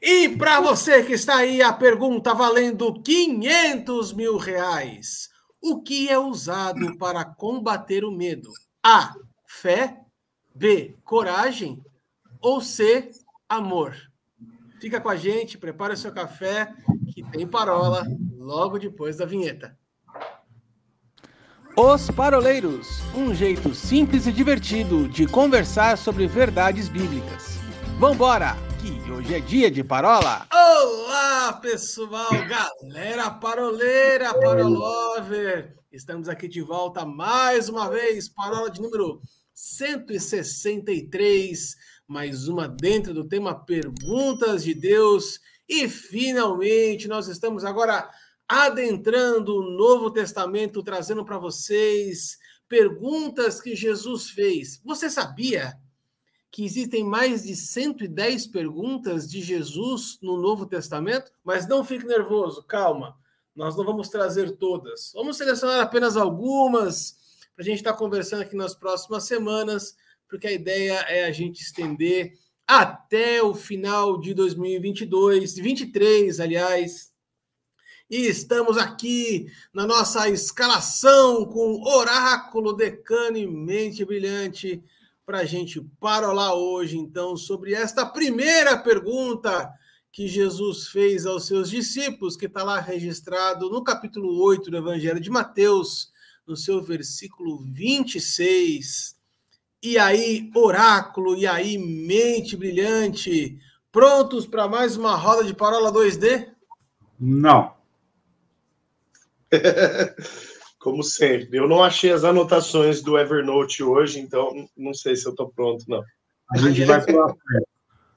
E para você que está aí, a pergunta valendo 500 mil reais. O que é usado para combater o medo? A. Fé. B. Coragem. Ou C. Amor. Fica com a gente, prepare o seu café, que tem parola logo depois da vinheta. Os Paroleiros um jeito simples e divertido de conversar sobre verdades bíblicas. Vambora, que hoje é dia de parola. Olá, pessoal, galera paroleira, parolover. Estamos aqui de volta mais uma vez, parola de número 163, mais uma dentro do tema Perguntas de Deus. E finalmente nós estamos agora adentrando o Novo Testamento, trazendo para vocês perguntas que Jesus fez. Você sabia que existem mais de 110 perguntas de Jesus no Novo Testamento? Mas não fique nervoso, calma. Nós não vamos trazer todas. Vamos selecionar apenas algumas para a gente estar tá conversando aqui nas próximas semanas, porque a ideia é a gente estender até o final de 2022, 23, aliás. E estamos aqui na nossa escalação com Oráculo Decano e Mente Brilhante para a gente parolar hoje, então, sobre esta primeira pergunta que Jesus fez aos seus discípulos, que está lá registrado no capítulo 8 do Evangelho de Mateus, no seu versículo 26. E aí, oráculo, e aí, mente brilhante, prontos para mais uma roda de parola 2D? Não. como sempre. Eu não achei as anotações do Evernote hoje, então não sei se eu estou pronto, não. A gente vai para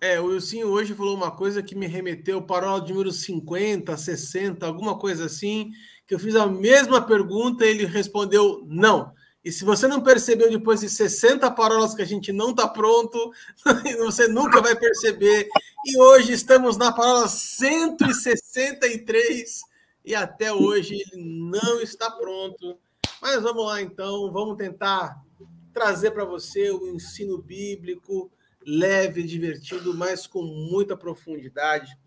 é, o Wilson hoje falou uma coisa que me remeteu para o número 50, 60, alguma coisa assim, que eu fiz a mesma pergunta e ele respondeu não. E se você não percebeu depois de 60 parolas que a gente não está pronto, você nunca vai perceber. E hoje estamos na parola 163 e até hoje ele não está pronto. Mas vamos lá então, vamos tentar trazer para você o ensino bíblico leve, divertido, mas com muita profundidade.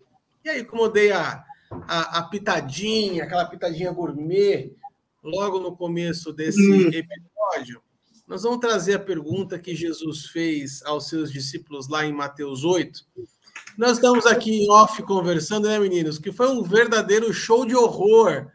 E aí, como eu dei a, a, a pitadinha, aquela pitadinha gourmet, logo no começo desse hum. episódio, nós vamos trazer a pergunta que Jesus fez aos seus discípulos lá em Mateus 8, nós estamos aqui em off conversando, né, meninos? Que foi um verdadeiro show de horror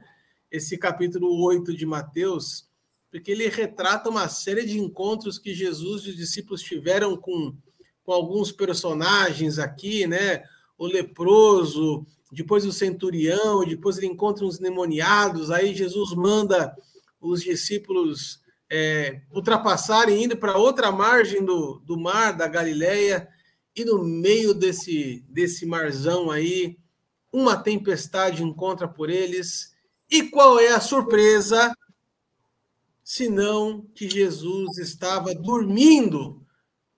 esse capítulo 8 de Mateus, porque ele retrata uma série de encontros que Jesus e os discípulos tiveram com, com alguns personagens aqui, né? O leproso, depois o centurião, depois ele encontra uns demoniados, aí Jesus manda os discípulos é, ultrapassarem, indo para outra margem do, do mar da Galileia, e no meio desse, desse marzão aí, uma tempestade encontra por eles. E qual é a surpresa? Senão que Jesus estava dormindo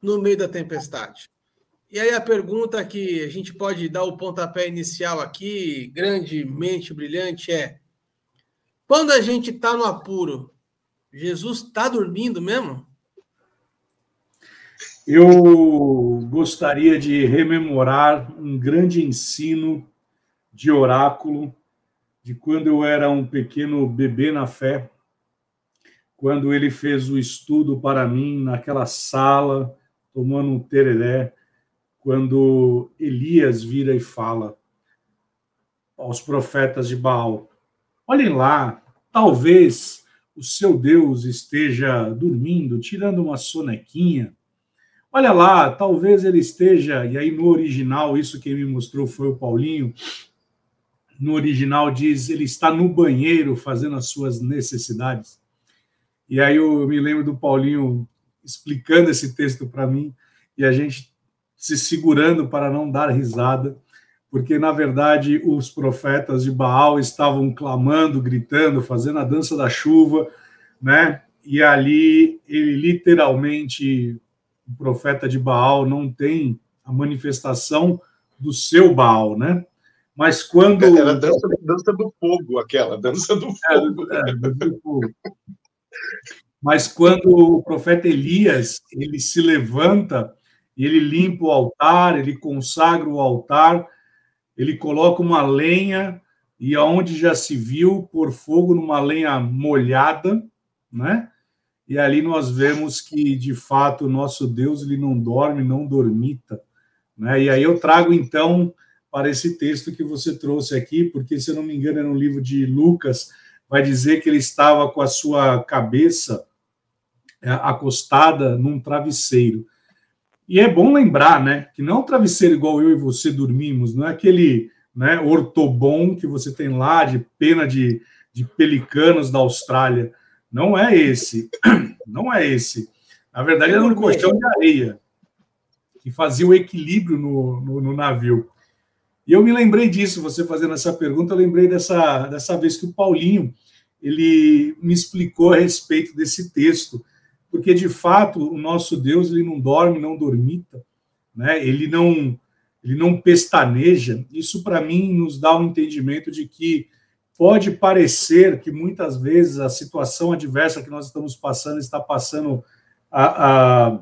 no meio da tempestade. E aí a pergunta que a gente pode dar o pontapé inicial aqui, grandemente brilhante, é: quando a gente está no apuro, Jesus está dormindo mesmo? Eu gostaria de rememorar um grande ensino de oráculo de quando eu era um pequeno bebê na fé, quando ele fez o estudo para mim naquela sala, tomando um tereré, quando Elias vira e fala aos profetas de Baal: Olhem lá, talvez o seu Deus esteja dormindo, tirando uma sonequinha Olha lá, talvez ele esteja, e aí no original, isso quem me mostrou foi o Paulinho. No original diz ele está no banheiro fazendo as suas necessidades. E aí eu me lembro do Paulinho explicando esse texto para mim e a gente se segurando para não dar risada, porque na verdade os profetas de Baal estavam clamando, gritando, fazendo a dança da chuva, né? E ali ele literalmente o profeta de Baal não tem a manifestação do seu Baal, né? Mas quando. Era a dança, dança do fogo, aquela, dança do é, fogo. É, é, dança do fogo. Mas quando o profeta Elias ele se levanta, ele limpa o altar, ele consagra o altar, ele coloca uma lenha e aonde já se viu pôr fogo numa lenha molhada, né? E ali nós vemos que de fato o nosso Deus ele não dorme, não dormita, né? E aí eu trago então para esse texto que você trouxe aqui, porque se eu não me engano é no livro de Lucas, vai dizer que ele estava com a sua cabeça é, acostada num travesseiro. E é bom lembrar, né, que não é um travesseiro igual eu e você dormimos, não é aquele né, ortobom que você tem lá, de pena de, de pelicanos da Austrália. Não é esse. Não é esse. Na verdade, era um colchão de areia que fazia o equilíbrio no, no, no, navio. E eu me lembrei disso, você fazendo essa pergunta, eu lembrei dessa, dessa vez que o Paulinho ele me explicou a respeito desse texto, porque de fato o nosso Deus ele não dorme, não dormita, né? Ele não ele não pestaneja. Isso para mim nos dá um entendimento de que pode parecer que muitas vezes a situação adversa que nós estamos passando está passando a, a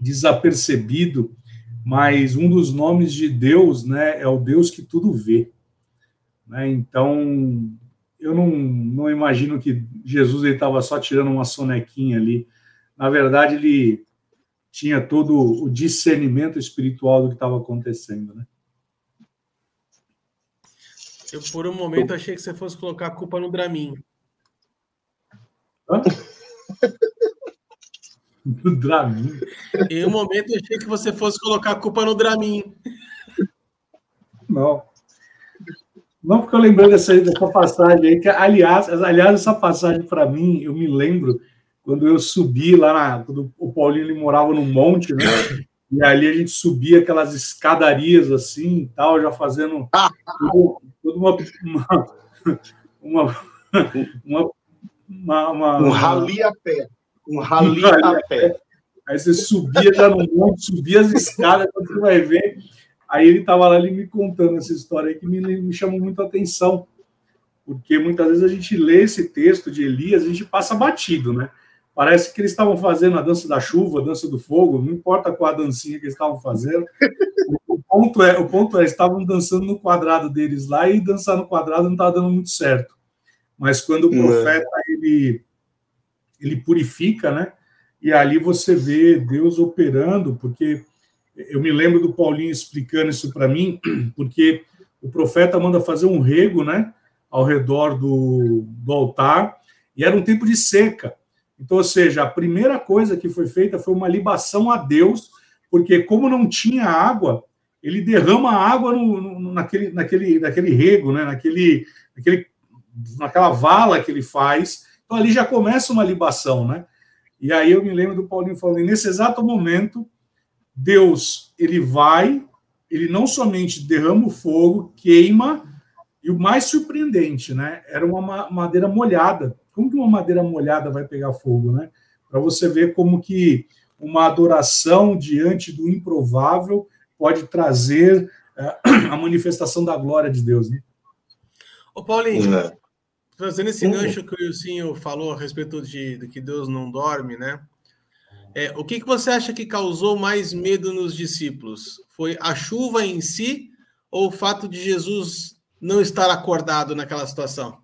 desapercebido, mas um dos nomes de Deus, né, é o Deus que tudo vê. Né? Então, eu não, não imagino que Jesus estava só tirando uma sonequinha ali. Na verdade, ele tinha todo o discernimento espiritual do que estava acontecendo, né? Eu, por um momento, achei que você fosse colocar a culpa no Dramin. Hã? no Dramin? Em um momento, eu achei que você fosse colocar a culpa no Dramin. Não. Não, porque eu lembrei dessa, dessa passagem aí, que, aliás, aliás, essa passagem, para mim, eu me lembro quando eu subi lá, na, quando o Paulinho ele morava no monte, né? E ali a gente subia aquelas escadarias assim e tal, já fazendo toda uma, uma, uma, uma, uma, um rali a pé. Um rali a pé. Aí você subia já no monte, subia as escadas, quando você vai ver. Aí ele estava lá ele me contando essa história aí que me, me chamou muito a atenção. Porque muitas vezes a gente lê esse texto de Elias, a gente passa batido, né? Parece que eles estavam fazendo a dança da chuva, a dança do fogo, não importa qual a dancinha que eles estavam fazendo. O ponto é, o ponto é, estavam dançando no quadrado deles lá e dançar no quadrado não estava dando muito certo. Mas quando o profeta ele ele purifica, né? E ali você vê Deus operando, porque eu me lembro do Paulinho explicando isso para mim, porque o profeta manda fazer um rego, né, ao redor do, do altar, e era um tempo de seca. Então, ou seja, a primeira coisa que foi feita foi uma libação a Deus, porque como não tinha água, ele derrama água no, no, naquele, naquele, naquele rego, né? naquele, naquele, naquela vala que ele faz. Então ali já começa uma libação, né? E aí eu me lembro do Paulinho falando, nesse exato momento, Deus, ele vai, ele não somente derrama o fogo, queima, e o mais surpreendente, né? Era uma madeira molhada. Como que uma madeira molhada vai pegar fogo, né? Para você ver como que uma adoração diante do improvável pode trazer uh, a manifestação da glória de Deus, né? Ô, Paulinho, é. fazendo esse gancho que o Ilcinho falou a respeito de, de que Deus não dorme, né? É, o que, que você acha que causou mais medo nos discípulos? Foi a chuva em si ou o fato de Jesus não estar acordado naquela situação?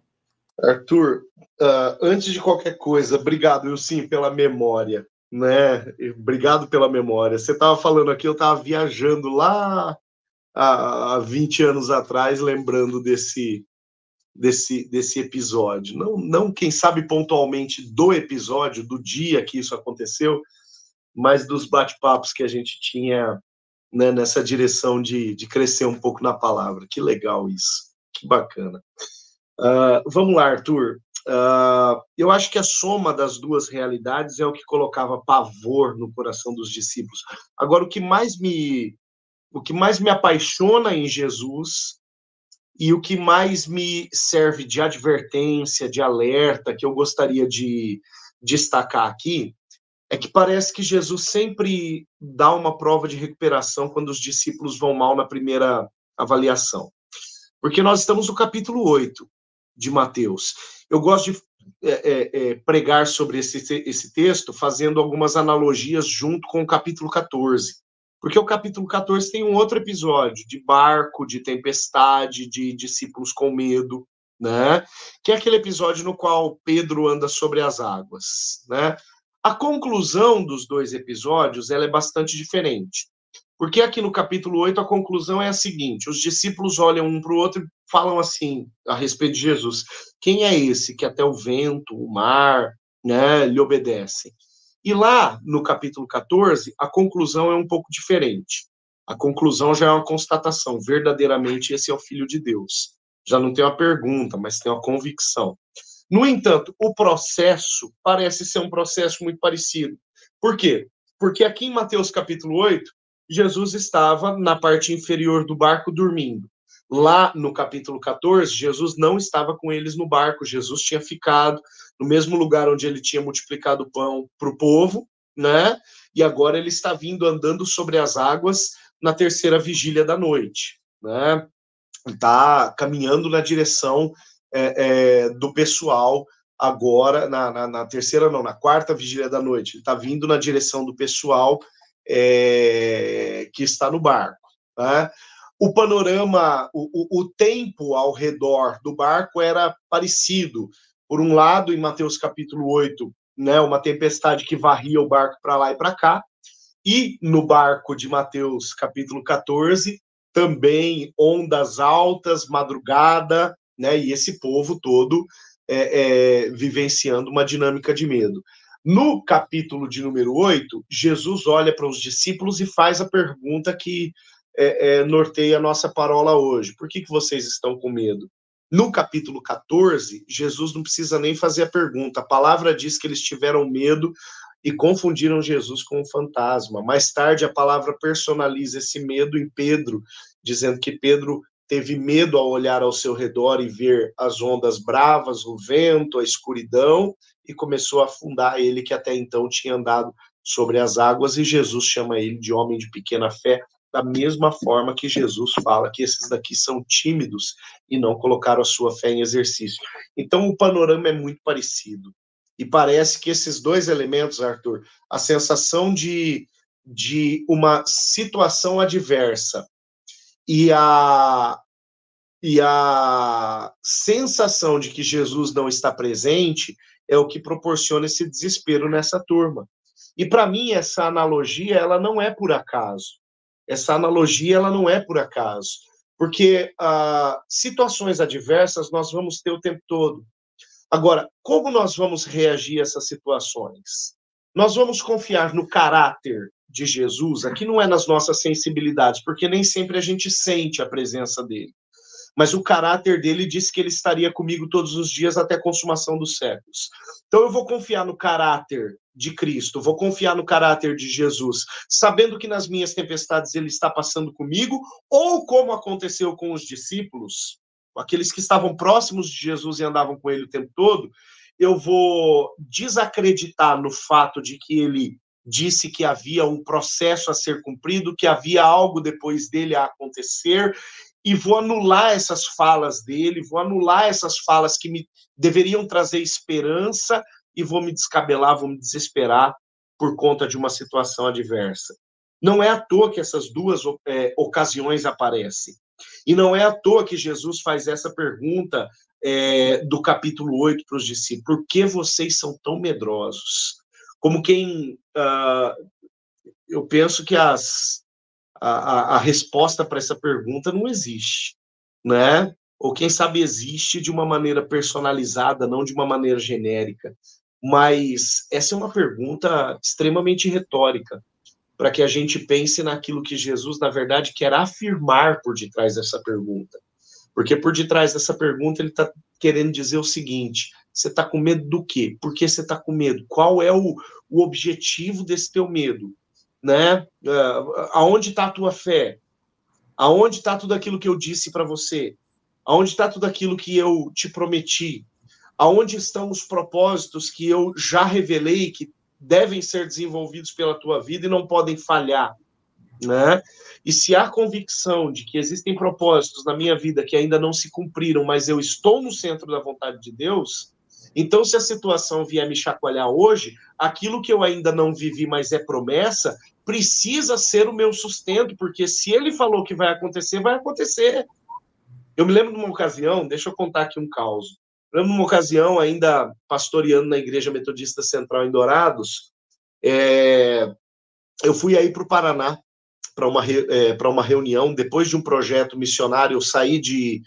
Arthur, uh, antes de qualquer coisa, obrigado, eu sim, pela memória, né? Obrigado pela memória. Você estava falando aqui, eu estava viajando lá há 20 anos atrás, lembrando desse, desse, desse episódio. Não, não, quem sabe, pontualmente do episódio, do dia que isso aconteceu, mas dos bate-papos que a gente tinha né, nessa direção de, de crescer um pouco na palavra. Que legal isso, que bacana. Uh, vamos lá, Arthur. Uh, eu acho que a soma das duas realidades é o que colocava pavor no coração dos discípulos. Agora, o que mais me, o que mais me apaixona em Jesus e o que mais me serve de advertência, de alerta, que eu gostaria de destacar aqui, é que parece que Jesus sempre dá uma prova de recuperação quando os discípulos vão mal na primeira avaliação. Porque nós estamos no capítulo 8 de Mateus. Eu gosto de é, é, é, pregar sobre esse, esse texto fazendo algumas analogias junto com o capítulo 14, Porque o capítulo 14 tem um outro episódio de barco, de tempestade, de discípulos com medo, né? Que é aquele episódio no qual Pedro anda sobre as águas, né? A conclusão dos dois episódios ela é bastante diferente. Porque aqui no capítulo 8 a conclusão é a seguinte: os discípulos olham um para o outro e falam assim a respeito de Jesus: quem é esse que até o vento, o mar, né, lhe obedecem? E lá no capítulo 14, a conclusão é um pouco diferente. A conclusão já é uma constatação: verdadeiramente esse é o Filho de Deus. Já não tem uma pergunta, mas tem uma convicção. No entanto, o processo parece ser um processo muito parecido. Por quê? Porque aqui em Mateus capítulo 8, Jesus estava na parte inferior do barco dormindo. Lá no capítulo 14, Jesus não estava com eles no barco, Jesus tinha ficado no mesmo lugar onde ele tinha multiplicado o pão para o povo, né? E agora ele está vindo andando sobre as águas na terceira vigília da noite, né? Está caminhando na direção é, é, do pessoal agora, na, na, na, terceira, não, na quarta vigília da noite. Ele está vindo na direção do pessoal é, que está no barco. Né? O panorama, o, o, tempo ao redor do barco era parecido. Por um lado, em Mateus capítulo 8, né, uma tempestade que varria o barco para lá e para cá, e no barco de Mateus capítulo 14, também ondas altas, madrugada, né, e esse povo todo é, é, vivenciando uma dinâmica de medo. No capítulo de número 8, Jesus olha para os discípulos e faz a pergunta que é, é, norteia a nossa parola hoje: por que, que vocês estão com medo? No capítulo 14, Jesus não precisa nem fazer a pergunta, a palavra diz que eles tiveram medo e confundiram Jesus com um fantasma. Mais tarde, a palavra personaliza esse medo em Pedro, dizendo que Pedro teve medo ao olhar ao seu redor e ver as ondas bravas, o vento, a escuridão, e começou a afundar ele que até então tinha andado sobre as águas, e Jesus chama ele de homem de pequena fé, da mesma forma que Jesus fala que esses daqui são tímidos e não colocaram a sua fé em exercício. Então o panorama é muito parecido. E parece que esses dois elementos, Arthur, a sensação de, de uma situação adversa e a, e a sensação de que Jesus não está presente é o que proporciona esse desespero nessa turma. E para mim essa analogia ela não é por acaso. Essa analogia ela não é por acaso, porque ah, situações adversas nós vamos ter o tempo todo. Agora, como nós vamos reagir a essas situações? Nós vamos confiar no caráter de Jesus, aqui não é nas nossas sensibilidades, porque nem sempre a gente sente a presença dele. Mas o caráter dele disse que ele estaria comigo todos os dias até a consumação dos séculos. Então eu vou confiar no caráter de Cristo, vou confiar no caráter de Jesus, sabendo que nas minhas tempestades ele está passando comigo, ou como aconteceu com os discípulos, aqueles que estavam próximos de Jesus e andavam com ele o tempo todo, eu vou desacreditar no fato de que ele disse que havia um processo a ser cumprido, que havia algo depois dele a acontecer, e vou anular essas falas dele, vou anular essas falas que me deveriam trazer esperança e vou me descabelar, vou me desesperar por conta de uma situação adversa. Não é à toa que essas duas é, ocasiões aparecem. E não é à toa que Jesus faz essa pergunta é, do capítulo 8 para os discípulos: por que vocês são tão medrosos? Como quem. Uh, eu penso que as, a, a resposta para essa pergunta não existe, né? Ou quem sabe existe de uma maneira personalizada, não de uma maneira genérica. Mas essa é uma pergunta extremamente retórica, para que a gente pense naquilo que Jesus, na verdade, quer afirmar por detrás dessa pergunta. Porque por detrás dessa pergunta ele está querendo dizer o seguinte: você está com medo do quê? Por que você está com medo? Qual é o, o objetivo desse teu medo? Né? Uh, aonde está a tua fé? Aonde está tudo aquilo que eu disse para você? Aonde está tudo aquilo que eu te prometi? Aonde estão os propósitos que eu já revelei que devem ser desenvolvidos pela tua vida e não podem falhar? Né? E se há convicção de que existem propósitos na minha vida que ainda não se cumpriram, mas eu estou no centro da vontade de Deus, Então, se a situação vier me chacoalhar hoje, aquilo que eu ainda não vivi, mas é promessa, precisa ser o meu sustento, porque se ele falou que vai acontecer, vai acontecer. Eu me lembro de uma ocasião, deixa eu contar aqui um caos. Lembro de uma ocasião, ainda pastoreando na Igreja Metodista Central em Dourados, é, eu fui aí para o Paraná para uma, é, uma reunião, depois de um projeto missionário, eu saí de,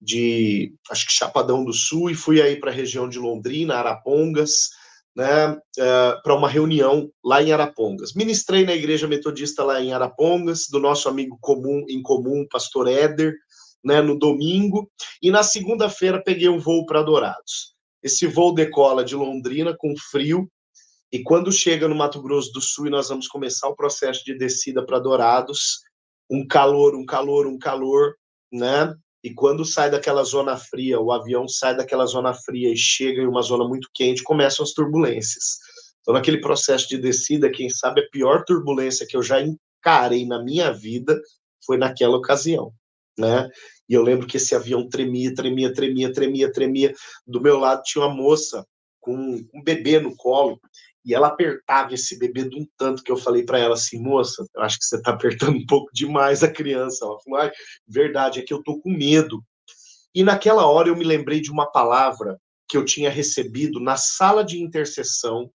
de acho que Chapadão do Sul e fui aí para a região de Londrina, Arapongas, né, é, para uma reunião lá em Arapongas. Ministrei na igreja metodista lá em Arapongas, do nosso amigo comum em comum, pastor Éder, né, no domingo, e na segunda-feira peguei um voo para Dourados. Esse voo decola de Londrina com frio, e quando chega no Mato Grosso do Sul e nós vamos começar o processo de descida para Dourados, um calor, um calor, um calor, né? E quando sai daquela zona fria, o avião sai daquela zona fria e chega em uma zona muito quente, começam as turbulências. Então, naquele processo de descida, quem sabe a pior turbulência que eu já encarei na minha vida foi naquela ocasião, né? E eu lembro que esse avião tremia, tremia, tremia, tremia, tremia. Do meu lado tinha uma moça com um bebê no colo e ela apertava esse bebê de um tanto que eu falei para ela assim, moça, eu acho que você está apertando um pouco demais a criança. Ela falou, ai, verdade, é que eu tô com medo. E naquela hora eu me lembrei de uma palavra que eu tinha recebido na sala de intercessão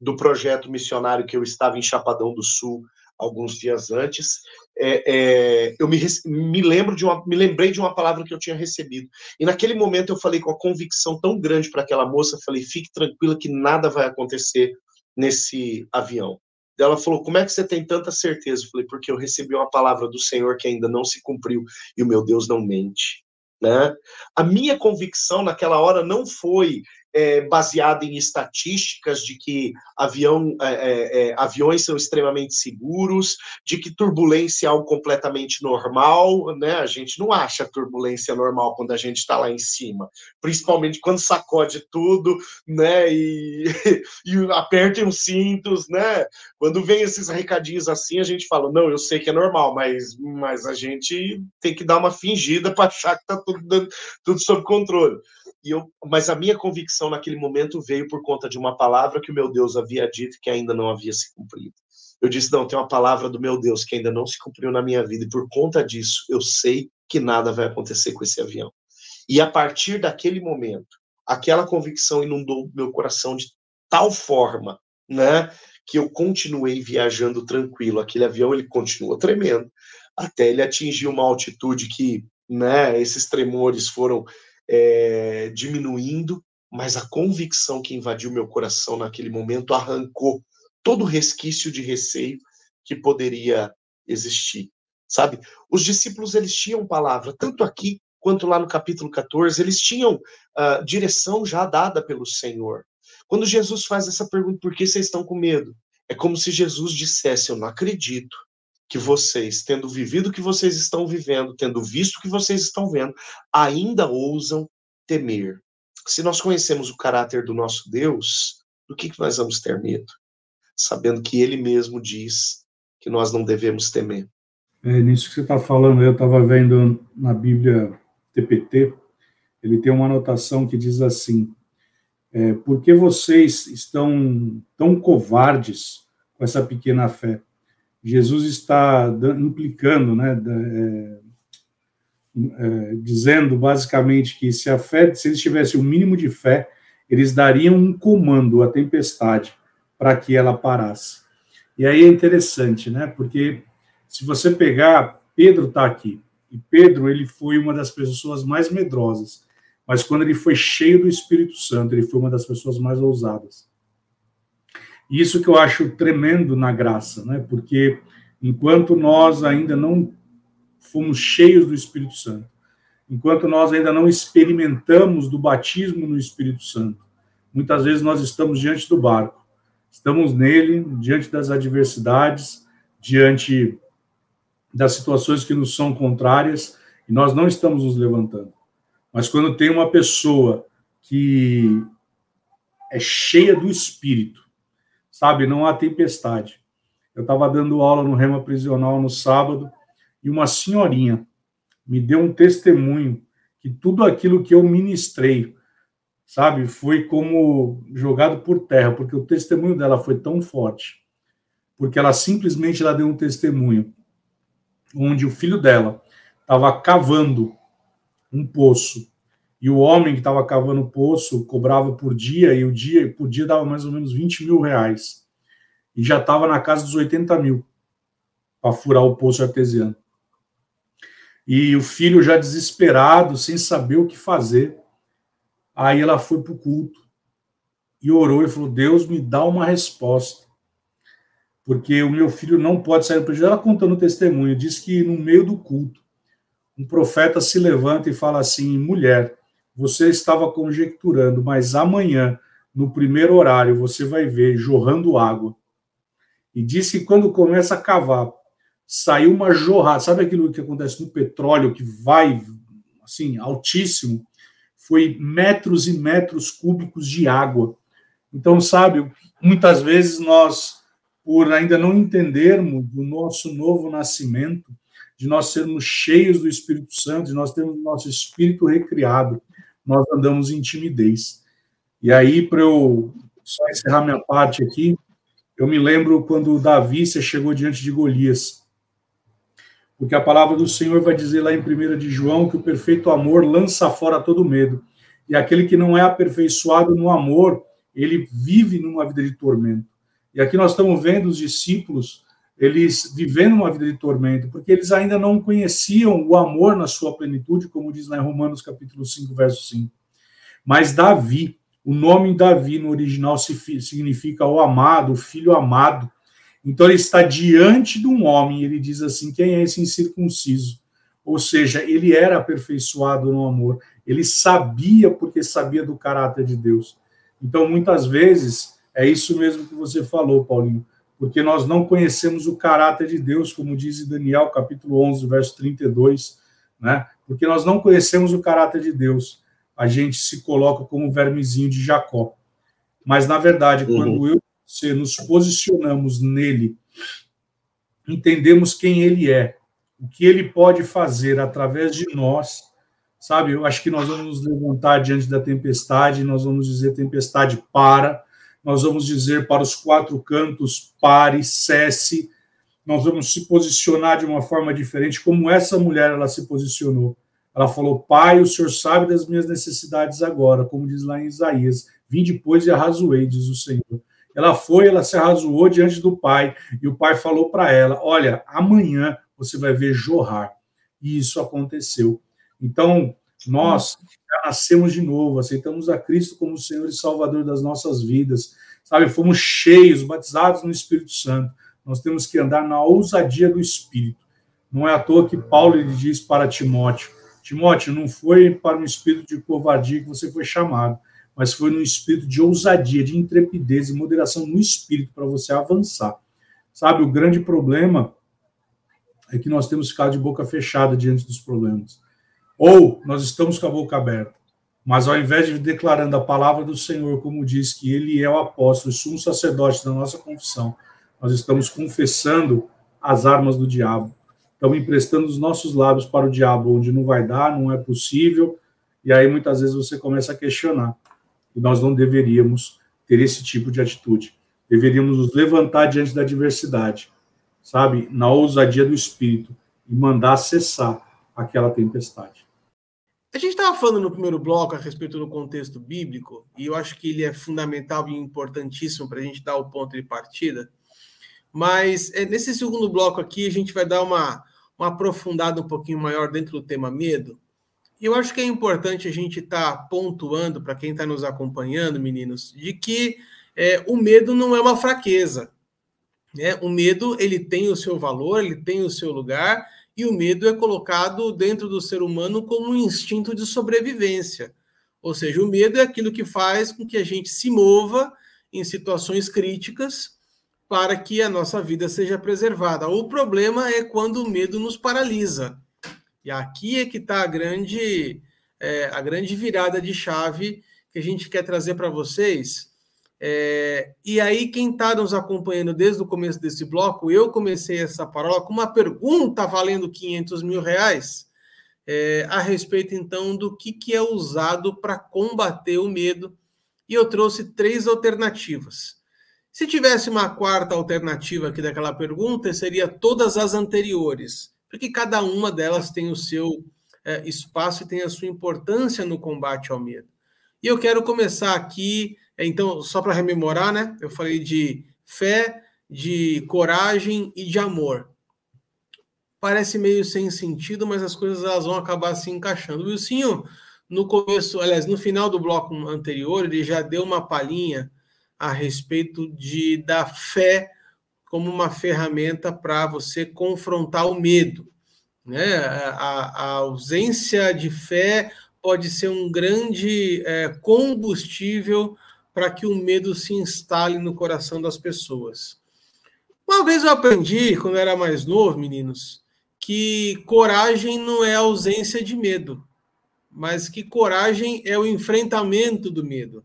do projeto missionário que eu estava em Chapadão do Sul alguns dias antes, é, é, eu me, me lembro de uma, me lembrei de uma palavra que eu tinha recebido. E naquele momento eu falei com a convicção tão grande para aquela moça, falei: fique tranquila que nada vai acontecer nesse avião. Ela falou: Como é que você tem tanta certeza? Eu falei: Porque eu recebi uma palavra do Senhor que ainda não se cumpriu e o meu Deus não mente. Né? A minha convicção naquela hora não foi é, baseada em estatísticas de que avião, é, é, é, aviões são extremamente seguros, de que turbulência é algo completamente normal, né? A gente não acha turbulência normal quando a gente está lá em cima, principalmente quando sacode tudo, né? E, e apertem os cintos, né? Quando vem esses recadinhos assim, a gente fala, não, eu sei que é normal, mas, mas a gente tem que dar uma fingida para achar que está tudo, tudo sob controle. E eu, mas a minha convicção naquele momento veio por conta de uma palavra que o meu Deus havia dito que ainda não havia se cumprido. Eu disse: não, tem uma palavra do meu Deus que ainda não se cumpriu na minha vida, e por conta disso eu sei que nada vai acontecer com esse avião. E a partir daquele momento, aquela convicção inundou meu coração de tal forma, né, que eu continuei viajando tranquilo. Aquele avião ele continuou tremendo até ele atingir uma altitude que, né, esses tremores foram é, diminuindo, mas a convicção que invadiu meu coração naquele momento arrancou todo resquício de receio que poderia existir. Sabe? Os discípulos eles tinham palavra, tanto aqui quanto lá no capítulo 14, eles tinham uh, direção já dada pelo Senhor. Quando Jesus faz essa pergunta, por que vocês estão com medo? É como se Jesus dissesse: Eu não acredito que vocês, tendo vivido o que vocês estão vivendo, tendo visto o que vocês estão vendo, ainda ousam temer. Se nós conhecemos o caráter do nosso Deus, do que, que nós vamos ter medo? Sabendo que Ele mesmo diz que nós não devemos temer. É nisso que você está falando, eu estava vendo na Bíblia TPT, ele tem uma anotação que diz assim: é, por que vocês estão tão covardes com essa pequena fé? Jesus está implicando, né, é, é, dizendo basicamente que se a fé, se eles tivessem o um mínimo de fé, eles dariam um comando à tempestade para que ela parasse. E aí é interessante, né? Porque se você pegar, Pedro está aqui, e Pedro ele foi uma das pessoas mais medrosas, mas quando ele foi cheio do Espírito Santo, ele foi uma das pessoas mais ousadas. Isso que eu acho tremendo na graça, né? Porque enquanto nós ainda não fomos cheios do Espírito Santo, enquanto nós ainda não experimentamos do batismo no Espírito Santo, muitas vezes nós estamos diante do barco, estamos nele, diante das adversidades, diante das situações que nos são contrárias, e nós não estamos nos levantando. Mas quando tem uma pessoa que é cheia do Espírito, sabe? Não há tempestade. Eu estava dando aula no Rema Prisional no sábado e uma senhorinha me deu um testemunho que tudo aquilo que eu ministrei sabe, foi como jogado por terra, porque o testemunho dela foi tão forte, porque ela simplesmente ela deu um testemunho onde o filho dela estava cavando um poço e o homem que estava cavando o poço cobrava por dia e o dia por dia dava mais ou menos 20 mil reais e já estava na casa dos 80 mil para furar o poço artesiano. E o filho já desesperado, sem saber o que fazer, Aí ela foi para o culto e orou e falou: Deus me dá uma resposta. Porque o meu filho não pode sair do prejuízo. Ela contando o testemunho, diz que no meio do culto, um profeta se levanta e fala assim: mulher, você estava conjecturando, mas amanhã, no primeiro horário, você vai ver jorrando água. E disse que quando começa a cavar, saiu uma jorrada. Sabe aquilo que acontece no petróleo, que vai assim, altíssimo? foi metros e metros cúbicos de água. Então, sabe, muitas vezes nós, por ainda não entendermos o nosso novo nascimento, de nós sermos cheios do Espírito Santo, de nós termos nosso espírito recriado, nós andamos em timidez. E aí, para eu só encerrar minha parte aqui, eu me lembro quando Davi se chegou diante de Golias. Porque a palavra do Senhor vai dizer lá em 1 de João que o perfeito amor lança fora todo medo. E aquele que não é aperfeiçoado no amor, ele vive numa vida de tormento. E aqui nós estamos vendo os discípulos, eles vivendo uma vida de tormento, porque eles ainda não conheciam o amor na sua plenitude, como diz lá em Romanos capítulo 5, verso 5. Mas Davi, o nome Davi no original significa o amado, o filho amado. Então ele está diante de um homem, ele diz assim: quem é esse incircunciso? Ou seja, ele era aperfeiçoado no amor, ele sabia porque sabia do caráter de Deus. Então, muitas vezes, é isso mesmo que você falou, Paulinho, porque nós não conhecemos o caráter de Deus, como diz Daniel, capítulo 11, verso 32, né? Porque nós não conhecemos o caráter de Deus, a gente se coloca como vermezinho de Jacó. Mas, na verdade, uhum. quando eu se nos posicionamos nele, entendemos quem ele é, o que ele pode fazer através de nós, sabe? Eu acho que nós vamos nos levantar diante da tempestade, nós vamos dizer tempestade para, nós vamos dizer para os quatro cantos pare, cesse, nós vamos se posicionar de uma forma diferente, como essa mulher ela se posicionou. Ela falou: Pai, o Senhor sabe das minhas necessidades agora, como diz lá em Isaías. Vim depois e arrazoei, diz o Senhor. Ela foi, ela se arrazoou diante do pai, e o pai falou para ela: Olha, amanhã você vai ver jorrar. E isso aconteceu. Então, nós já nascemos de novo, aceitamos a Cristo como Senhor e Salvador das nossas vidas, sabe? Fomos cheios, batizados no Espírito Santo. Nós temos que andar na ousadia do Espírito. Não é à toa que Paulo lhe diz para Timóteo: Timóteo, não foi para um espírito de covardia que você foi chamado, mas foi num espírito de ousadia, de intrepidez e moderação no espírito para você avançar. Sabe, o grande problema é que nós temos ficado de boca fechada diante dos problemas. Ou nós estamos com a boca aberta, mas ao invés de declarando a palavra do Senhor, como diz que ele é o apóstolo, o sumo sacerdote da nossa confissão, nós estamos confessando as armas do diabo. Estamos emprestando os nossos lábios para o diabo, onde não vai dar, não é possível, e aí muitas vezes você começa a questionar. E nós não deveríamos ter esse tipo de atitude. Deveríamos nos levantar diante da adversidade, sabe, na ousadia do espírito e mandar cessar aquela tempestade. A gente estava falando no primeiro bloco a respeito do contexto bíblico, e eu acho que ele é fundamental e importantíssimo para a gente dar o ponto de partida. Mas é, nesse segundo bloco aqui, a gente vai dar uma, uma aprofundada um pouquinho maior dentro do tema medo, e eu acho que é importante a gente estar tá pontuando para quem está nos acompanhando, meninos, de que é, o medo não é uma fraqueza. Né? O medo ele tem o seu valor, ele tem o seu lugar, e o medo é colocado dentro do ser humano como um instinto de sobrevivência. Ou seja, o medo é aquilo que faz com que a gente se mova em situações críticas para que a nossa vida seja preservada. O problema é quando o medo nos paralisa. E aqui é que está a grande, é, a grande virada de chave que a gente quer trazer para vocês. É, e aí, quem está nos acompanhando desde o começo desse bloco, eu comecei essa parola com uma pergunta valendo 500 mil reais. é, a respeito, então, do que, que é usado para combater o medo. E eu trouxe três alternativas. Se tivesse uma quarta alternativa aqui daquela pergunta, seria todas as anteriores, porque cada uma delas tem o seu é, espaço e tem a sua importância no combate ao medo. E eu quero começar aqui, então, só para rememorar, né? Eu falei de fé, de coragem e de amor. Parece meio sem sentido, mas as coisas elas vão acabar se encaixando. O Wilsinho, no começo, aliás, no final do bloco anterior, ele já deu uma palhinha a respeito de da fé como uma ferramenta para você confrontar o medo. Né? A, a, ausência de fé pode ser um grande é, combustível para que o medo se instale no coração das pessoas. Uma vez eu aprendi, quando eu era mais novo, meninos, que coragem não é ausência de medo, mas que coragem é o enfrentamento do medo.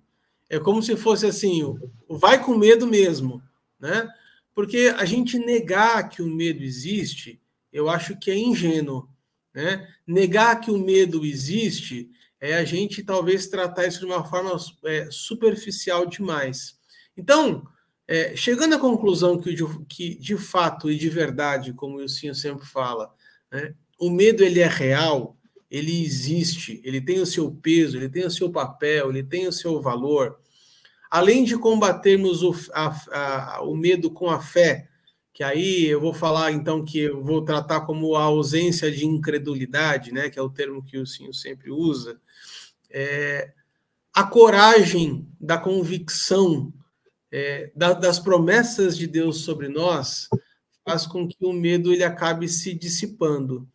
É como se fosse assim, vai com medo mesmo, né? Porque a gente negar que o medo existe, eu acho que é ingênuo, né? Negar que o medo existe é a gente talvez tratar isso de uma forma é, superficial demais. Então, é, chegando à conclusão que de, que, de fato e de verdade, como o Wilson sempre fala, né, o medo ele é real, ele existe, ele tem o seu peso, ele tem o seu papel, ele tem o seu valor. Além de combatermos o, a, a, o medo com a fé, que aí eu vou falar então que eu vou tratar como a ausência de incredulidade, né, que é o termo que o Sinho sempre usa, é, a coragem da convicção é, da, das promessas de Deus sobre nós faz com que o medo ele acabe se dissipando.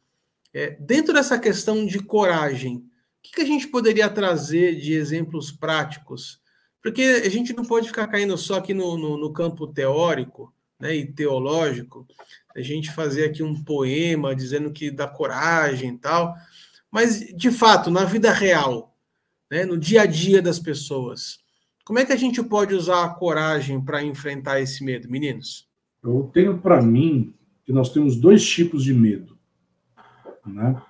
É, dentro dessa questão de coragem, o que, que a gente poderia trazer de exemplos práticos? Porque a gente não pode ficar caindo só aqui no, no, no campo teórico né, e teológico, a gente fazer aqui um poema dizendo que dá coragem e tal, mas de fato, na vida real, né, no dia a dia das pessoas, como é que a gente pode usar a coragem para enfrentar esse medo, meninos? Eu tenho para mim que nós temos dois tipos de medo. Né?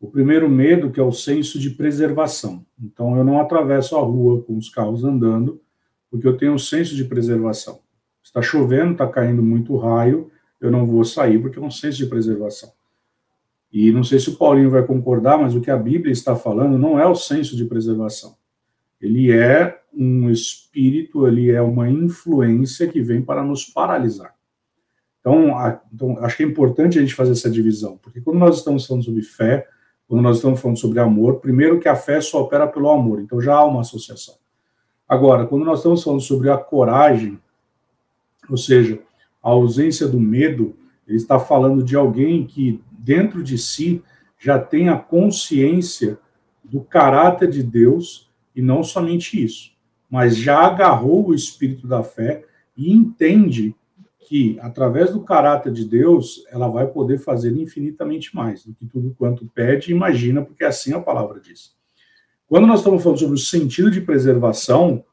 O primeiro medo, que é o senso de preservação. Então, eu não atravesso a rua com os carros andando, porque eu tenho um senso de preservação. Está chovendo, está caindo muito raio, eu não vou sair porque é um senso de preservação. E não sei se o Paulinho vai concordar, mas o que a Bíblia está falando não é o senso de preservação. Ele é um espírito, ele é uma influência que vem para nos paralisar. Então, a, então, acho que é importante a gente fazer essa divisão, porque quando nós estamos falando sobre fé, quando nós estamos falando sobre amor, primeiro que a fé só opera pelo amor, então já há uma associação. Agora, quando nós estamos falando sobre a coragem, ou seja, a ausência do medo, ele está falando de alguém que dentro de si já tem a consciência do caráter de Deus e não somente isso, mas já agarrou o espírito da fé e entende que, através do caráter de Deus, ela vai poder fazer infinitamente mais do que tudo quanto pede e imagina, porque assim a palavra diz. Quando nós estamos falando sobre o sentido de preservação,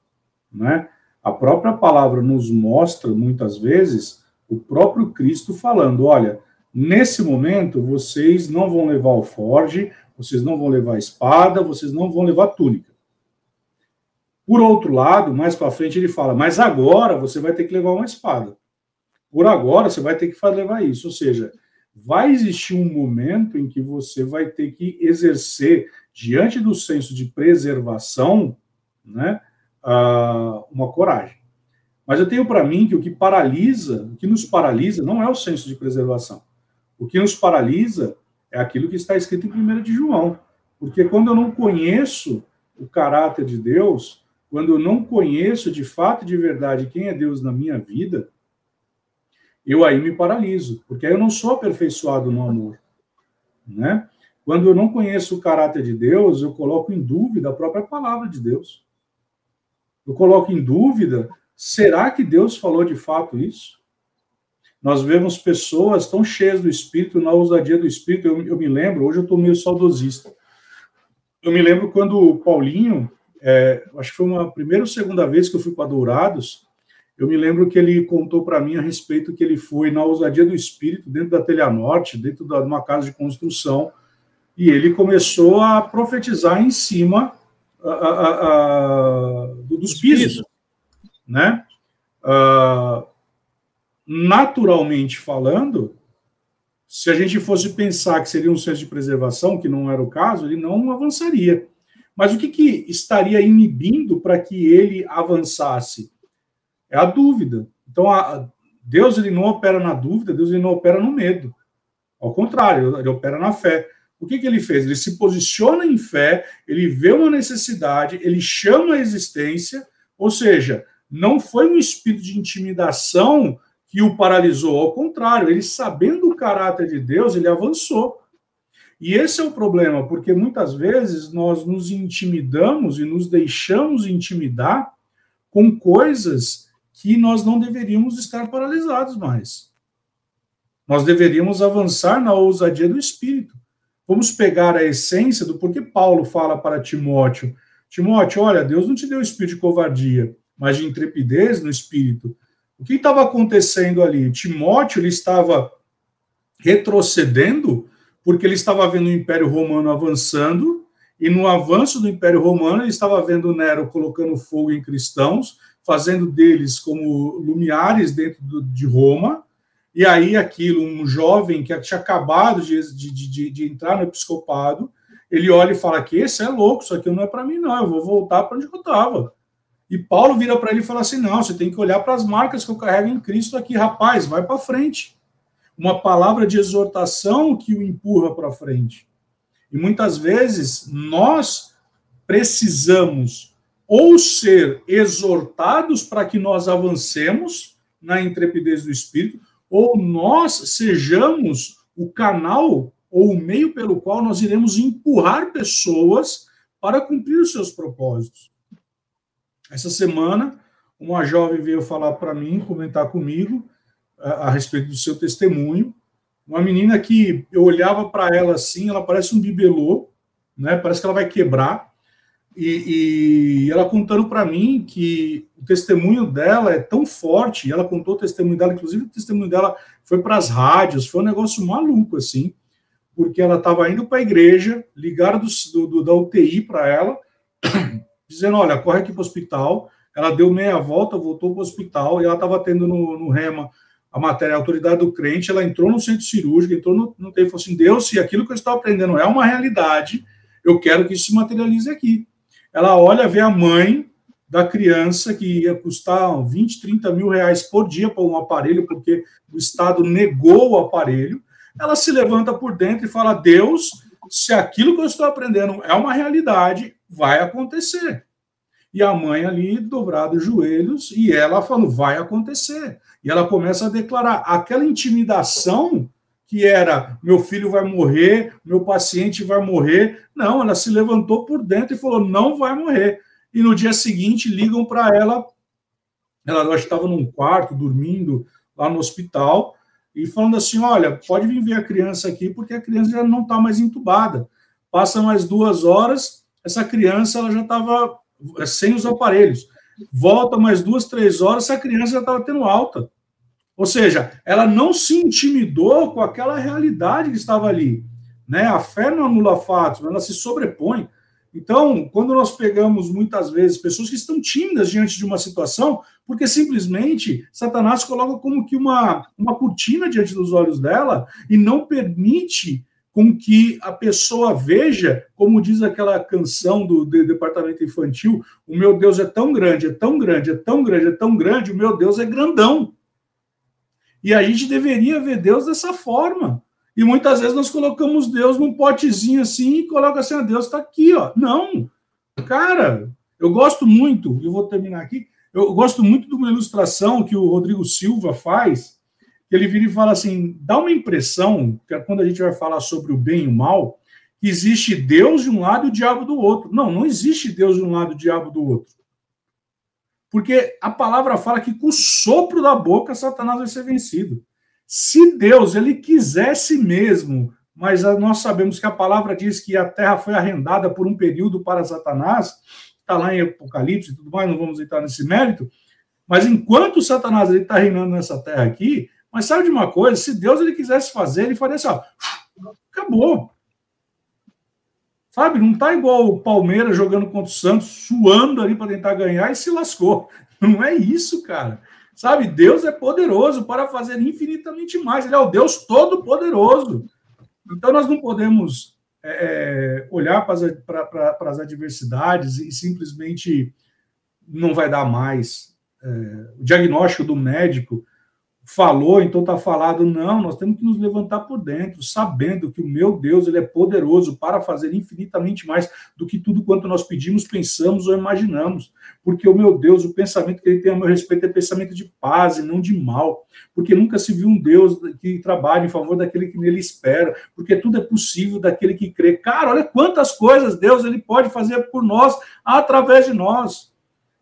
né, a própria palavra nos mostra, muitas vezes, o próprio Cristo falando: olha, nesse momento vocês não vão levar o forge, vocês não vão levar espada, vocês não vão levar túnica. Por outro lado, mais para frente ele fala, mas agora você vai ter que levar uma espada. Por agora você vai ter que levar isso. Ou seja, vai existir um momento em que você vai ter que exercer, diante do senso de preservação, né, uma coragem. Mas eu tenho para mim que o que paralisa, o que nos paralisa, não é o senso de preservação. O que nos paralisa é aquilo que está escrito em 1 de João. Porque quando eu não conheço o caráter de Deus, quando eu não conheço de fato e de verdade quem é Deus na minha vida, eu aí me paraliso, porque aí eu não sou aperfeiçoado no amor, né? Quando eu não conheço o caráter de Deus, eu coloco em dúvida a própria palavra de Deus. Eu coloco em dúvida, será que Deus falou de fato isso? Nós vemos pessoas tão cheias do Espírito, na ousadia do Espírito. Eu, eu me lembro, hoje eu estou meio saudosista. Eu me lembro quando o Paulinho é, acho que foi uma primeira ou segunda vez que eu fui para Dourados, eu me lembro que ele contou para mim a respeito que ele foi na ousadia do espírito, dentro da Telha Norte, dentro de uma casa de construção, e ele começou a profetizar em cima a, a, dos pisos, né? Uh, naturalmente falando, se a gente fosse pensar que seria um senso de preservação, que não era o caso, ele não avançaria. Mas o que, que estaria inibindo para que ele avançasse? É a dúvida. Então, a, Deus ele não opera na dúvida, Deus ele não opera no medo. Ao contrário, ele opera na fé. O que, que ele fez? Ele se posiciona em fé, ele vê uma necessidade, ele chama a existência, ou seja, não foi um espírito de intimidação que o paralisou, ao contrário, ele sabendo o caráter de Deus, ele avançou. E esse é o problema, porque muitas vezes nós nos intimidamos e nos deixamos intimidar com coisas que nós não deveríamos estar paralisados mais. Nós deveríamos avançar na ousadia do espírito. Vamos pegar a essência do porquê Paulo fala para Timóteo: Timóteo, olha, Deus não te deu espírito de covardia, mas de intrepidez no espírito. O que estava acontecendo ali? Timóteo ele estava retrocedendo porque ele estava vendo o Império Romano avançando e no avanço do Império Romano ele estava vendo Nero colocando fogo em cristãos, fazendo deles como lumiares dentro de Roma. E aí aquilo, um jovem que tinha acabado de, de, de, de entrar no episcopado, ele olha e fala que esse é louco, isso aqui não é para mim não, eu vou voltar para onde eu estava. E Paulo vira para ele e fala assim: não, você tem que olhar para as marcas que eu carrego em Cristo aqui, rapaz, vai para frente. Uma palavra de exortação que o empurra para frente. E muitas vezes nós precisamos ou ser exortados para que nós avancemos na intrepidez do espírito, ou nós sejamos o canal ou o meio pelo qual nós iremos empurrar pessoas para cumprir os seus propósitos. Essa semana, uma jovem veio falar para mim, comentar comigo a, a, respeito do seu testemunho. Uma menina que eu olhava para ela assim, ela parece um bibelô, né? Parece que ela vai quebrar. E, e ela contando para mim que o testemunho dela é tão forte, ela contou o testemunho dela, inclusive o testemunho dela foi para as rádios, foi um negócio maluco, assim, porque ela estava indo para a igreja, ligaram do, do, da UTI para ela, dizendo: olha, corre aqui para o hospital. Ela deu meia volta, voltou para o hospital e ela estava tendo no, no, REMA a matéria, a autoridade do crente. Ela entrou no centro cirúrgico, entrou no, no tempo falou assim: Deus, se aquilo que eu estou aprendendo é uma realidade, eu quero que isso se materialize aqui. Ela olha, vê a mãe da criança que ia custar 20, 30 mil reais por dia para um aparelho, porque o Estado negou o aparelho. Ela se levanta por dentro e fala: Deus, se aquilo que eu estou aprendendo é uma realidade, vai acontecer. E a mãe ali dobrado os joelhos e ela falando, vai acontecer. E ela começa a declarar aquela intimidação que era meu filho vai morrer, meu paciente vai morrer. Não, ela se levantou por dentro e falou, não vai morrer. E no dia seguinte ligam para ela, ela estava num quarto dormindo lá no hospital e falando assim, olha, pode vir ver a criança aqui porque a criança já não está mais entubada. Passa mais duas horas, essa criança ela já estava é, sem os aparelhos. Volta mais duas, três horas, essa criança já estava tendo alta. Ou seja, ela não se intimidou com aquela realidade que estava ali. Né? A fé não anula fatos, ela se sobrepõe. Então, quando nós pegamos muitas vezes pessoas que estão tímidas diante de uma situação, porque simplesmente Satanás coloca como que uma, uma cortina diante dos olhos dela e não permite com que a pessoa veja, como diz aquela canção do, do, departamento infantil, o meu Deus é tão grande, é tão grande, é tão grande, é tão grande, o meu Deus é grandão. E a gente deveria ver Deus dessa forma. E muitas vezes nós colocamos Deus num potezinho assim e coloca assim, ah, Deus está aqui, ó. Não, cara, eu gosto muito, eu vou terminar aqui, eu gosto muito de uma ilustração que o Rodrigo Silva faz, ele vira e fala assim: dá uma impressão, que é quando a gente vai falar sobre o bem e o mal, que existe Deus de um lado e o diabo do outro. Não, não existe Deus de um lado e o diabo do outro. Porque a palavra fala que com o sopro da boca Satanás vai ser vencido. Se Deus ele quisesse mesmo, mas nós sabemos que a palavra diz que a terra foi arrendada por um período para Satanás, está lá em Apocalipse e tudo mais, não vamos entrar nesse mérito. Mas enquanto Satanás está reinando nessa terra aqui, mas sabe de uma coisa? Se Deus ele quisesse fazer, ele faria assim, ó, acabou. Sabe? Não tá igual o Palmeiras jogando contra o Santos, suando ali para tentar ganhar e se lascou. Não é isso, cara. Sabe? Deus é poderoso para fazer infinitamente mais. Ele é o Deus todo-poderoso. Então nós não podemos é, é olhar para as, para as adversidades e simplesmente não vai dar mais. É, o diagnóstico do médico falou, então está falado, não, nós temos que nos levantar por dentro, sabendo que o meu Deus ele é poderoso para fazer infinitamente mais do que tudo quanto nós pedimos, pensamos ou imaginamos. Porque o meu Deus, o pensamento que ele tem a meu respeito é pensamento de paz e não de mal. Porque nunca se viu um Deus que trabalhe em favor daquele que nele espera. Porque tudo é possível daquele que crê. Cara, olha quantas coisas Deus ele pode fazer por nós através de nós.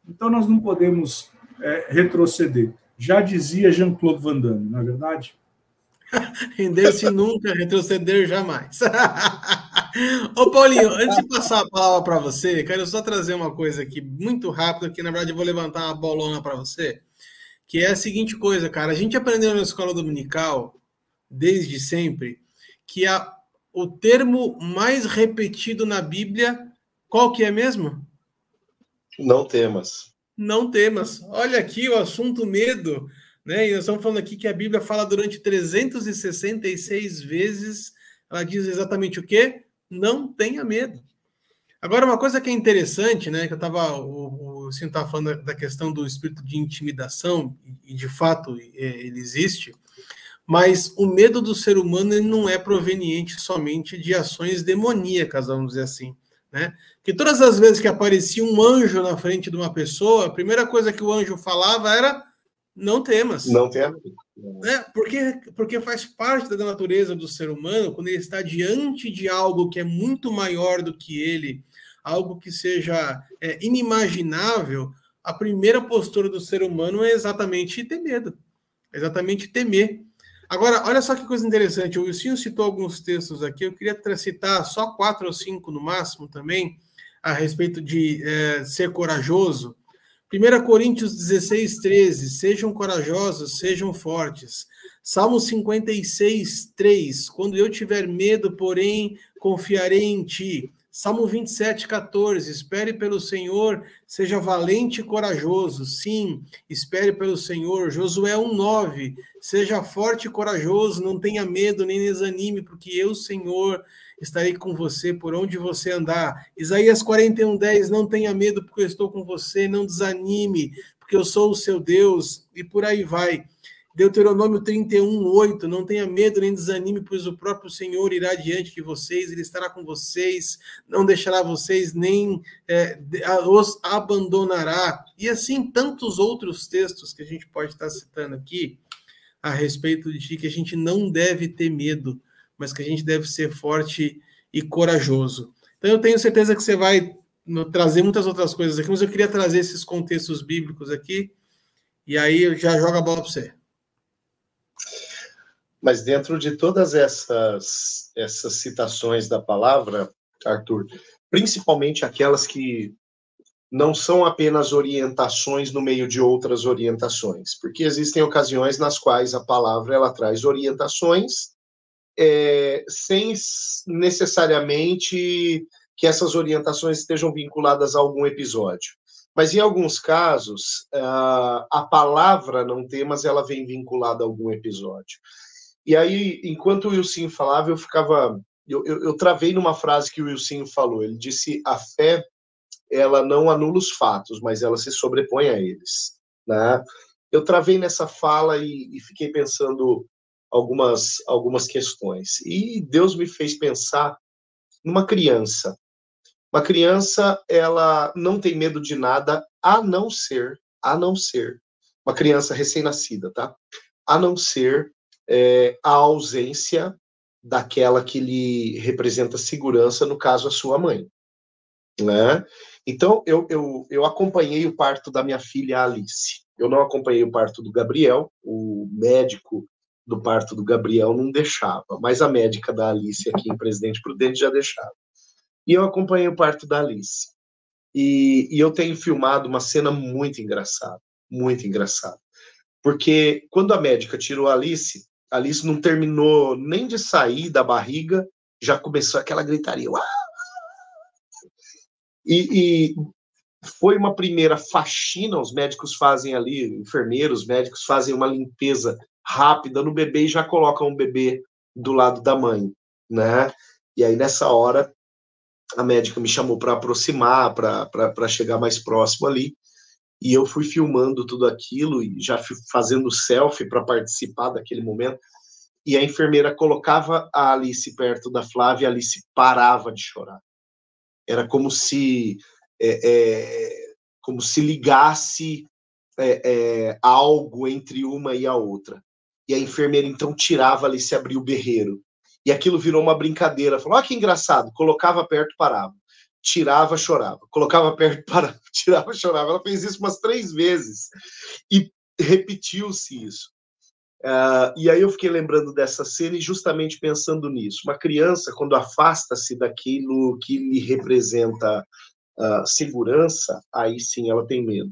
Então nós não podemos é, retroceder. Já dizia Jean-Claude Van Damme, não é verdade? Render-se nunca, retroceder jamais. Ô, Paulinho, antes de passar a palavra para você, quero só trazer uma coisa aqui muito rápida, que na verdade eu vou levantar uma bolona para você, que é a seguinte coisa, cara. A gente aprendeu na escola dominical, desde sempre, que a, o termo mais repetido na Bíblia, qual que é mesmo? Não temas não temas. Olha aqui o assunto medo, né? E nós estamos falando aqui que a Bíblia fala durante 366 vezes, ela diz exatamente o quê? Não tenha medo. Agora, uma coisa que é interessante, né? Que eu estava, o, Cinto estava falando da questão do espírito de intimidação, e de fato é, ele existe, mas o medo do ser humano não é proveniente somente de ações demoníacas, vamos dizer assim. Né? Que todas as vezes que aparecia um anjo na frente de uma pessoa, a primeira coisa que o anjo falava era: não temas. Não temas. Né? Porque, porque faz parte da natureza do ser humano, quando ele está diante de algo que é muito maior do que ele, algo que seja é, inimaginável, a primeira postura do ser humano é exatamente ter medo, exatamente temer. Agora, olha só que coisa interessante. O Wilson citou alguns textos aqui. Eu queria citar só quatro ou cinco no máximo também, a respeito de é, ser corajoso. 1 Coríntios 16, 13. Sejam corajosos, sejam fortes. Salmo 56, 3. Quando eu tiver medo, porém, confiarei em ti. Salmo 27, 14. Espere pelo Senhor, seja valente e corajoso. Sim, espere pelo Senhor. Josué 1, 9. Seja forte e corajoso, não tenha medo nem desanime, porque eu, Senhor, estarei com você por onde você andar. Isaías 41, 10. Não tenha medo, porque eu estou com você. Não desanime, porque eu sou o seu Deus. E por aí vai. Deuteronômio 31, 8. Não tenha medo nem desanime, pois o próprio Senhor irá diante de vocês, ele estará com vocês, não deixará vocês nem é, os abandonará. E assim, tantos outros textos que a gente pode estar citando aqui a respeito de que a gente não deve ter medo, mas que a gente deve ser forte e corajoso. Então, eu tenho certeza que você vai trazer muitas outras coisas aqui, mas eu queria trazer esses contextos bíblicos aqui, e aí eu já jogo a bola para você. Mas dentro de todas essas, essas citações da palavra, Arthur, principalmente aquelas que não são apenas orientações no meio de outras orientações, porque existem ocasiões nas quais a palavra ela traz orientações é, sem necessariamente que essas orientações estejam vinculadas a algum episódio. Mas em alguns casos, a palavra não tem, mas ela vem vinculada a algum episódio. E aí, enquanto o Wilson falava, eu ficava. Eu, eu, eu travei numa frase que o Wilson falou. Ele disse: a fé ela não anula os fatos, mas ela se sobrepõe a eles. Né? Eu travei nessa fala e, e fiquei pensando algumas, algumas questões. E Deus me fez pensar numa criança. Uma criança, ela não tem medo de nada, a não ser, a não ser, uma criança recém-nascida, tá? A não ser é, a ausência daquela que lhe representa segurança, no caso, a sua mãe. Né? Então, eu, eu, eu acompanhei o parto da minha filha Alice. Eu não acompanhei o parto do Gabriel, o médico do parto do Gabriel não deixava, mas a médica da Alice aqui em Presidente Prudente já deixava. E eu acompanhei o parto da Alice. E, e eu tenho filmado uma cena muito engraçada, muito engraçada. Porque quando a médica tirou a Alice, Alice não terminou nem de sair da barriga, já começou aquela gritaria. E, e, foi uma primeira faxina, os médicos fazem ali, enfermeiros, médicos fazem uma limpeza rápida no bebê e já colocam o bebê do lado da mãe, né? E aí nessa hora a médica me chamou para aproximar, para chegar mais próximo ali, e eu fui filmando tudo aquilo e já fazendo selfie para participar daquele momento. E a enfermeira colocava a Alice perto da Flávia e a Alice parava de chorar. Era como se é, é, como se ligasse é, é, algo entre uma e a outra. E a enfermeira então tirava ali, se abria o berreiro. E aquilo virou uma brincadeira. Falou: ah, que engraçado. Colocava perto, parava. Tirava, chorava. Colocava perto, parava. Tirava, chorava. Ela fez isso umas três vezes. E repetiu-se isso. Uh, e aí eu fiquei lembrando dessa cena e justamente pensando nisso. Uma criança, quando afasta-se daquilo que lhe representa uh, segurança, aí sim ela tem medo.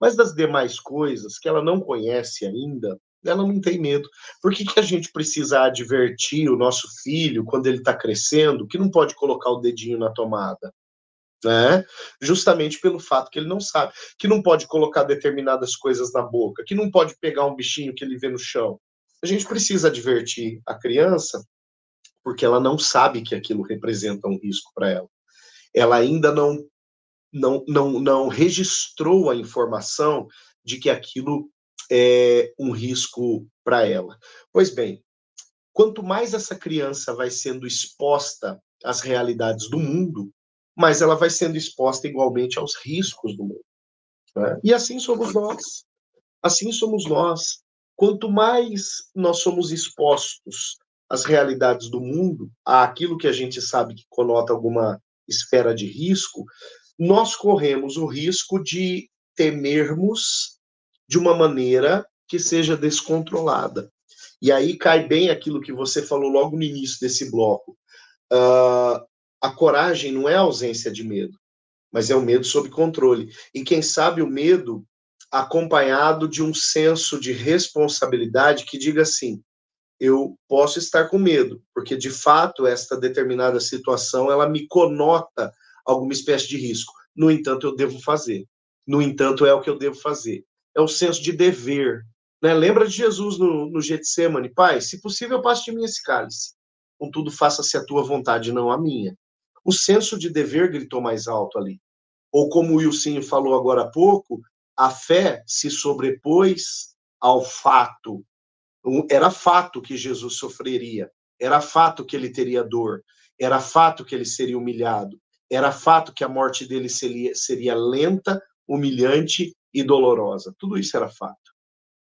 Mas das demais coisas que ela não conhece ainda, ela não tem medo. Por que, que a gente precisa advertir o nosso filho quando ele está crescendo que não pode colocar o dedinho na tomada? Né? Justamente pelo fato que ele não sabe, que não pode colocar determinadas coisas na boca, que não pode pegar um bichinho que ele vê no chão. A gente precisa advertir a criança porque ela não sabe que aquilo representa um risco para ela. Ela ainda não não, não, não registrou a informação de que aquilo é um risco para ela. Pois bem, quanto mais essa criança vai sendo exposta às realidades do mundo, mais ela vai sendo exposta igualmente aos riscos do mundo. Né? E assim somos nós. Assim somos nós. Quanto mais nós somos expostos às realidades do mundo, àquilo que a gente sabe que conota alguma esfera de risco, nós corremos o risco de temermos de uma maneira que seja descontrolada. E aí cai bem aquilo que você falou logo no início desse bloco. Uh, a coragem não é a ausência de medo, mas é o medo sob controle. E quem sabe o medo acompanhado de um senso de responsabilidade que diga assim: eu posso estar com medo, porque de fato esta determinada situação ela me conota alguma espécie de risco. No entanto, eu devo fazer. No entanto, é o que eu devo fazer. É o senso de dever. Né? Lembra de Jesus no, no Getsemane? Pai, se possível, passe de mim esse cálice. Contudo, faça-se a tua vontade, não a minha. O senso de dever gritou mais alto ali. Ou como o Wilson falou agora há pouco, a fé se sobrepôs ao fato. Era fato que Jesus sofreria, era fato que ele teria dor, era fato que ele seria humilhado, era fato que a morte dele seria, seria lenta, humilhante e dolorosa. Tudo isso era fato.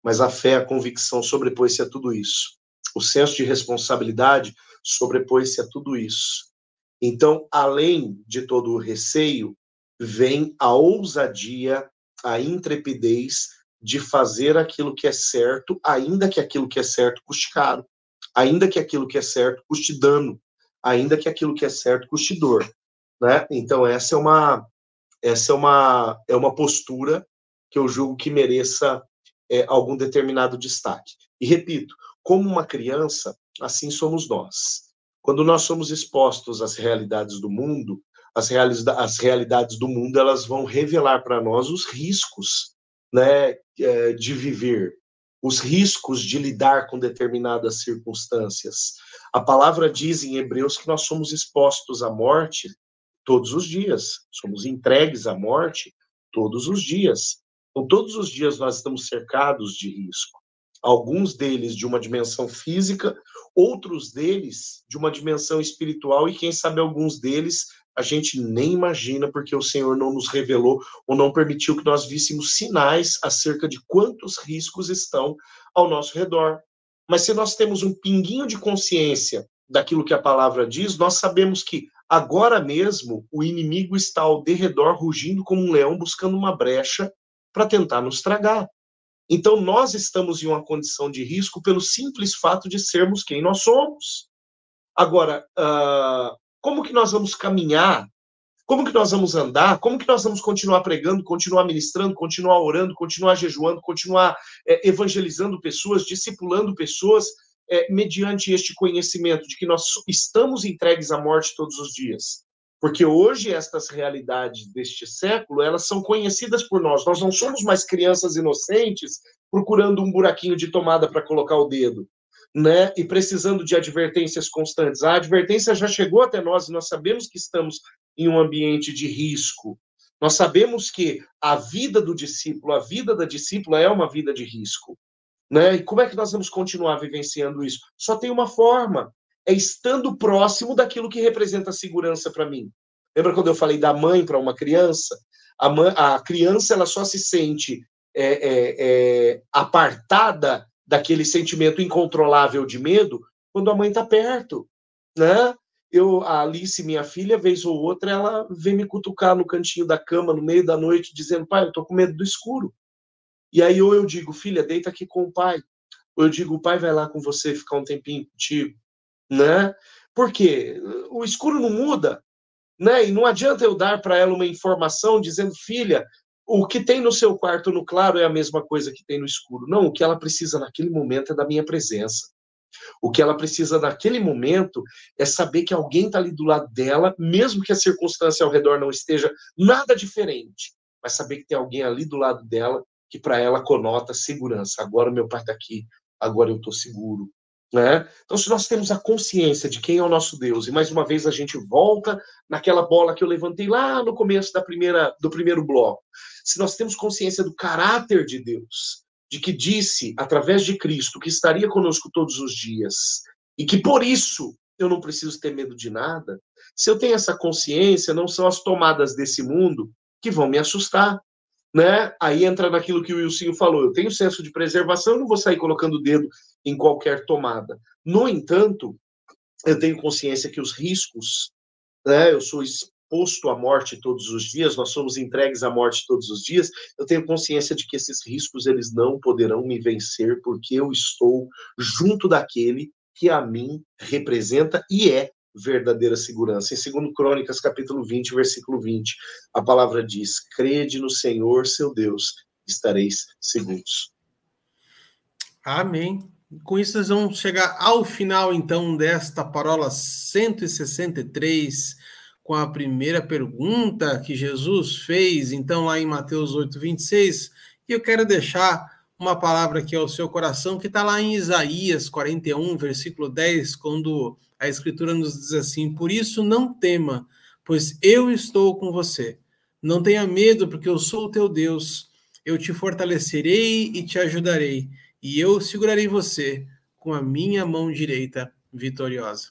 Mas a fé, a convicção sobrepôs-se a tudo isso. O senso de responsabilidade sobrepôs-se a tudo isso. Então, além de todo o receio, vem a ousadia, a intrepidez de fazer aquilo que é certo, ainda que aquilo que é certo custe caro, ainda que aquilo que é certo custe dano, ainda que aquilo que é certo custe dor né? Então essa é uma essa é uma é uma postura que eu julgo que mereça é, algum determinado destaque. E repito, como uma criança, assim somos nós. Quando nós somos expostos às realidades do mundo, as, as realidades do mundo elas vão revelar para nós os riscos, né, é, de viver, os riscos de lidar com determinadas circunstâncias. A palavra diz em Hebreus que nós somos expostos à morte todos os dias. Somos entregues à morte todos os dias. Então, todos os dias nós estamos cercados de risco. Alguns deles de uma dimensão física, outros deles de uma dimensão espiritual, e quem sabe alguns deles a gente nem imagina, porque o Senhor não nos revelou ou não permitiu que nós víssemos sinais acerca de quantos riscos estão ao nosso redor. Mas se nós temos um pinguinho de consciência daquilo que a palavra diz, nós sabemos que Agora mesmo, o inimigo está ao derredor, rugindo como um leão, buscando uma brecha para tentar nos tragar. Então, nós estamos em uma condição de risco pelo simples fato de sermos quem nós somos. Agora, uh, como que nós vamos caminhar? Como que nós vamos andar? Como que nós vamos continuar pregando, continuar ministrando, continuar orando, continuar jejuando, continuar é, evangelizando pessoas, discipulando pessoas, é, mediante este conhecimento de que nós estamos entregues à morte todos os dias. Porque hoje estas realidades deste século, elas são conhecidas por nós. Nós não somos mais crianças inocentes procurando um buraquinho de tomada para colocar o dedo, né? E precisando de advertências constantes. A advertência já chegou até nós e nós sabemos que estamos em um ambiente de risco. Nós sabemos que a vida do discípulo, a vida da discípula é uma vida de risco. Né? E como é que nós vamos continuar vivenciando isso? Só tem uma forma, é estando próximo daquilo que representa segurança para mim. Lembra quando eu falei da mãe para uma criança? A, mãe, a, criança ela só se sente é, é, é, apartada daquele sentimento incontrolável de medo quando a mãe está perto, né? Eu, a Alice, minha filha, vez ou outra, ela vem me cutucar no cantinho da cama no meio da noite, dizendo: pai, eu tô com medo do escuro. E aí, ou eu digo, filha, deita aqui com o pai. Ou eu digo, o pai vai lá com você ficar um tempinho contigo. Né? Porque o escuro não muda. Né? E não adianta eu dar para ela uma informação dizendo, filha, o que tem no seu quarto no claro é a mesma coisa que tem no escuro. Não, o que ela precisa naquele momento é da minha presença. O que ela precisa naquele momento é saber que alguém está ali do lado dela, mesmo que a circunstância ao redor não esteja nada diferente, mas saber que tem alguém ali do lado dela que para ela conota segurança. Agora meu pai está aqui, agora eu estou seguro. Né? Então, se nós temos a consciência de quem é o nosso Deus, e mais uma vez a gente volta naquela bola que eu levantei lá no começo da primeira, do primeiro bloco, se nós temos consciência do caráter de Deus, de que disse, através de Cristo, que estaria conosco todos os dias, e que por isso eu não preciso ter medo de nada, se eu tenho essa consciência, não são as tomadas desse mundo que vão me assustar, né? Aí entra naquilo que o Wilson falou. Eu tenho senso de preservação, eu não vou sair colocando o dedo em qualquer tomada. No entanto, eu tenho consciência que os riscos, né? Eu sou exposto à morte todos os dias, nós somos entregues à morte todos os dias. Eu tenho consciência de que esses riscos eles não poderão me vencer porque eu estou junto daquele que a mim representa e é verdadeira segurança. Em 2 Crônicas, capítulo 20, versículo 20, a palavra diz: Crede no Senhor, seu Deus, estareis seguros. Amém. Com isso, nós vamos chegar ao final, então, desta parola 163, com a primeira pergunta que Jesus fez, então, lá em Mateus 8, 26. E eu quero deixar uma palavra aqui ao seu coração, que está lá em Isaías 41, versículo 10, quando a Escritura nos diz assim: Por isso não tema, pois eu estou com você. Não tenha medo, porque eu sou o teu Deus. Eu te fortalecerei e te ajudarei, e eu segurarei você com a minha mão direita vitoriosa.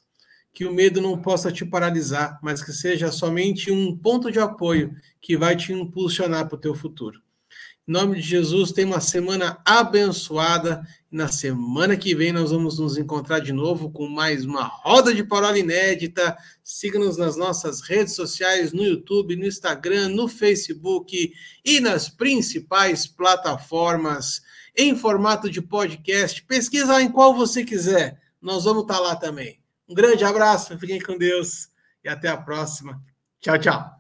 Que o medo não possa te paralisar, mas que seja somente um ponto de apoio que vai te impulsionar para o teu futuro. Em nome de Jesus, tenha uma semana abençoada. Na semana que vem nós vamos nos encontrar de novo com mais uma roda de parola inédita. Siga-nos nas nossas redes sociais, no YouTube, no Instagram, no Facebook e nas principais plataformas em formato de podcast. Pesquisa em qual você quiser. Nós vamos estar lá também. Um grande abraço, fiquem com Deus e até a próxima. Tchau, tchau.